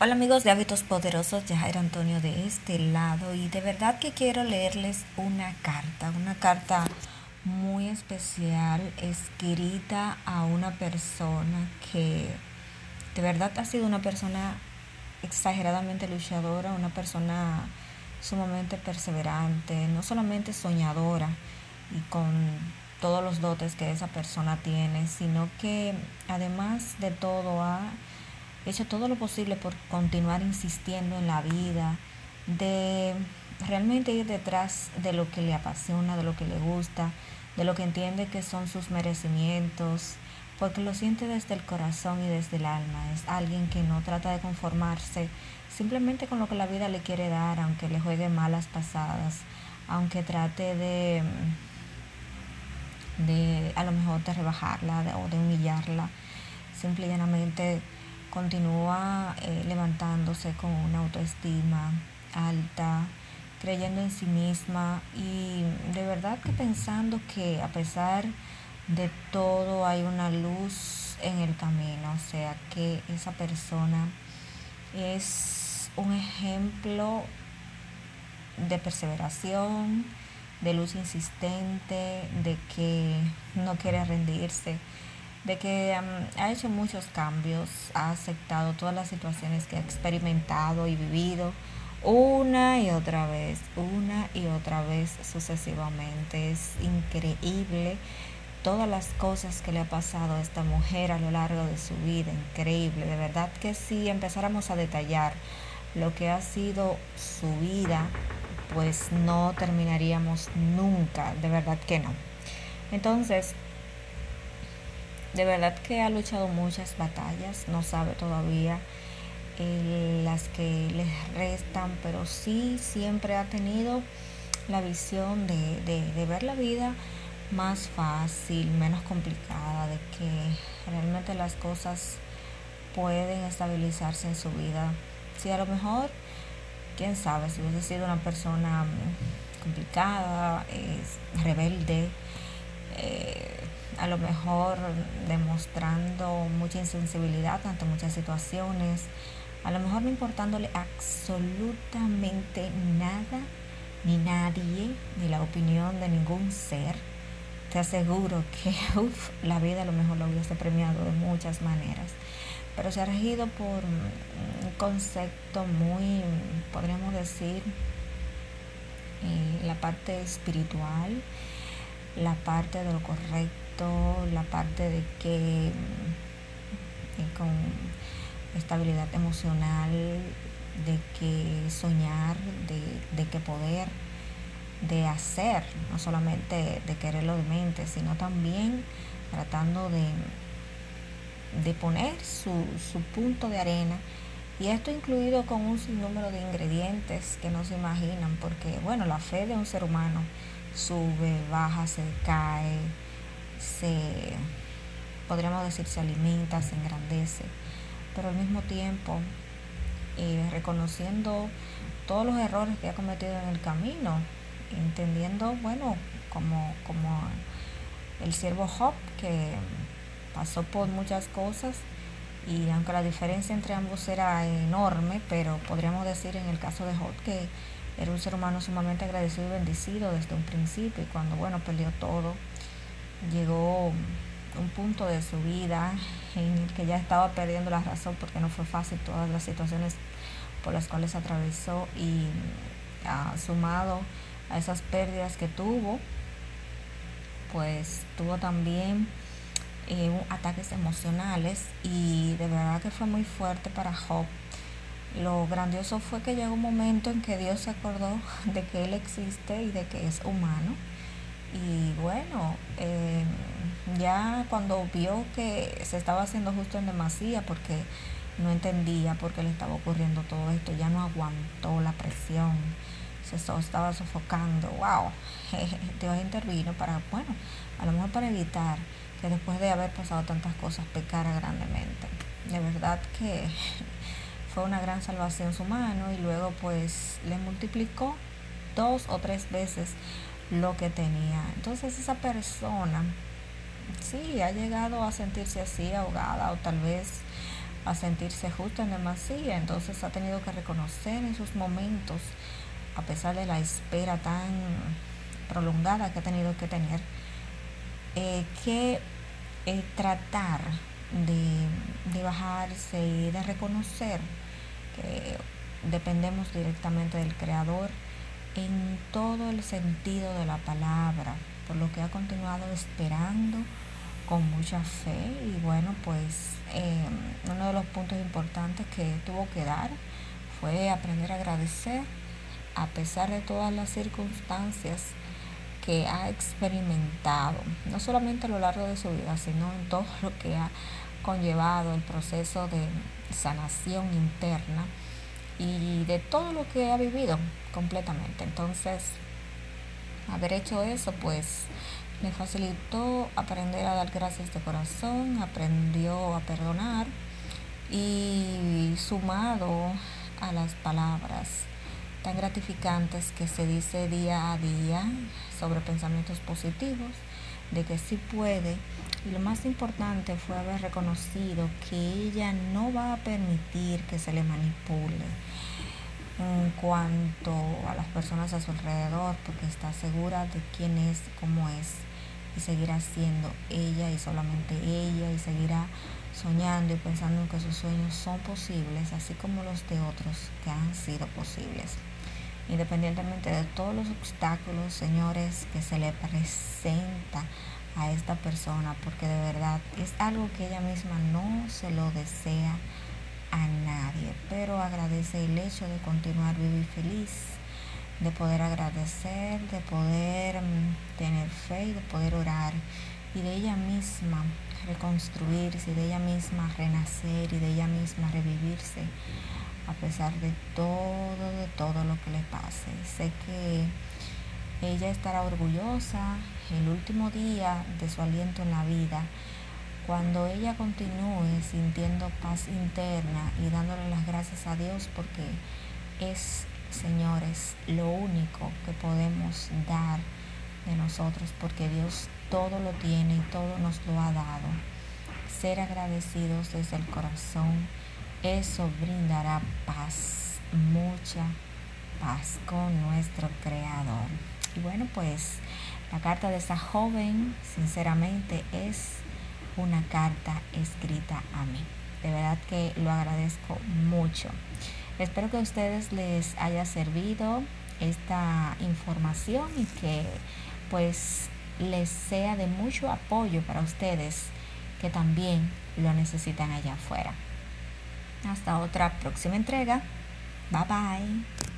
Hola amigos de Hábitos Poderosos, Jair Antonio de este lado y de verdad que quiero leerles una carta, una carta muy especial escrita a una persona que de verdad ha sido una persona exageradamente luchadora, una persona sumamente perseverante, no solamente soñadora y con todos los dotes que esa persona tiene, sino que además de todo ha hecho todo lo posible por continuar insistiendo en la vida, de realmente ir detrás de lo que le apasiona, de lo que le gusta, de lo que entiende que son sus merecimientos, porque lo siente desde el corazón y desde el alma. Es alguien que no trata de conformarse simplemente con lo que la vida le quiere dar, aunque le juegue malas pasadas, aunque trate de, de a lo mejor de rebajarla o de humillarla. Simple y llanamente continúa eh, levantándose con una autoestima alta, creyendo en sí misma y de verdad que pensando que a pesar de todo hay una luz en el camino, o sea que esa persona es un ejemplo de perseveración, de luz insistente, de que no quiere rendirse, de que ha hecho muchos cambios, ha aceptado todas las situaciones que ha experimentado y vivido una y otra vez, una y otra vez sucesivamente. Es increíble todas las cosas que le ha pasado a esta mujer a lo largo de su vida, increíble, de verdad que si empezáramos a detallar lo que ha sido su vida, pues no terminaríamos nunca, de verdad que no. Entonces, de verdad que ha luchado muchas batallas, no sabe todavía eh, las que le restan, pero sí siempre ha tenido la visión de, de ver la vida más fácil, menos complicada, de que realmente las cosas pueden estabilizarse en su vida. Si a lo mejor, quién sabe, si hubiese sido una persona complicada, es rebelde, eh, a lo mejor demostrando mucha insensibilidad ante muchas situaciones, a lo mejor no importándole absolutamente nada, ni nadie, ni la opinión de ningún ser, te aseguro que la vida a lo mejor lo hubiese premiado de muchas maneras. Pero se ha regido por un concepto muy, podríamos decir, eh, la parte espiritual, la parte de lo correcto la parte de que mm, con estabilidad emocional, de que soñar, de, que poder, de hacer, no solamente de quererlo de mente, sino también tratando de, de poner su, su punto de arena. Y esto incluido con un sinnúmero de ingredientes que no se imaginan, porque bueno, la fe de un ser humano sube, baja, se cae, se, podríamos decir, se alimenta, se engrandece, pero al mismo tiempo eh, reconociendo todos los errores que ha cometido en el camino, entendiendo, bueno, como, como el siervo Job, que pasó por muchas cosas, y aunque la diferencia entre ambos era enorme, pero podríamos decir en el caso de Job que era un ser humano sumamente agradecido y bendecido desde un principio, y cuando, bueno, perdió todo, llegó un punto de su vida en el que ya estaba perdiendo la razón porque no fue fácil todas las situaciones por las cuales atravesó y ha sumado a esas pérdidas que tuvo, pues tuvo también eh, ataques emocionales y de verdad que fue muy fuerte para Job. Lo grandioso fue que llegó un momento en que Dios se acordó de que Él existe y de que es humano y bueno, eh, ya cuando vio que se estaba haciendo justo en demasía, porque no entendía por qué le estaba ocurriendo todo esto, ya no aguantó la presión, se estaba sofocando, wow, Dios intervino para, bueno, a lo mejor para evitar que después de haber pasado tantas cosas pecara grandemente. De verdad que fue una gran salvación su mano y luego pues le multiplicó dos o tres veces lo que tenía. Entonces esa persona sí ha llegado a sentirse así ahogada o tal vez a sentirse justo en demasía, entonces ha tenido que reconocer en sus momentos, a pesar de la espera tan prolongada que ha tenido que tener, eh, que eh, tratar de, de bajarse y de reconocer que dependemos directamente del Creador en todo el sentido de la palabra, por lo que ha continuado esperando con mucha fe y bueno, pues eh, uno de los puntos importantes que tuvo que dar fue aprender a agradecer a pesar de todas las circunstancias que ha experimentado, no solamente a lo largo de su vida, sino en todo lo que ha conllevado el proceso de sanación interna y de todo lo que ha vivido completamente. Entonces, haber hecho eso, pues le facilitó aprender a dar gracias de corazón, aprendió a perdonar y sumado a las palabras tan gratificantes que se dice día a día sobre pensamientos positivos, de que sí puede. Y lo más importante fue haber reconocido que ella no va a permitir que se le manipule en cuanto a las personas a su alrededor, porque está segura de quién es, cómo es, y seguirá siendo ella y solamente ella, y seguirá soñando y pensando en que sus sueños son posibles, así como los de otros que han sido posibles. Independientemente de todos los obstáculos, señores, que se le presenta a esta persona, porque de verdad es algo que ella misma no se lo desea a nadie, pero agradece el hecho de continuar vivir feliz, de poder agradecer, de poder mm, tener fe y de poder orar y de ella misma reconstruirse, de ella misma renacer y de ella misma revivirse a pesar de todo, de todo lo que le pase. Sé que ella estará orgullosa el último día de su aliento en la vida cuando ella continúe sintiendo paz interna y dándole las gracias a Dios porque es, señores, lo único que podemos dar de nosotros porque Dios todo lo tiene y todo nos lo ha dado. Ser agradecidos desde el corazón, eso brindará paz, mucha paz con nuestro Creador. Y bueno, pues la carta de esa joven, sinceramente, es una carta escrita a mí. De verdad que lo agradezco mucho. Espero que a ustedes les haya servido esta información y que pues les sea de mucho apoyo para ustedes que también lo necesitan allá afuera. Hasta otra próxima entrega. Bye bye.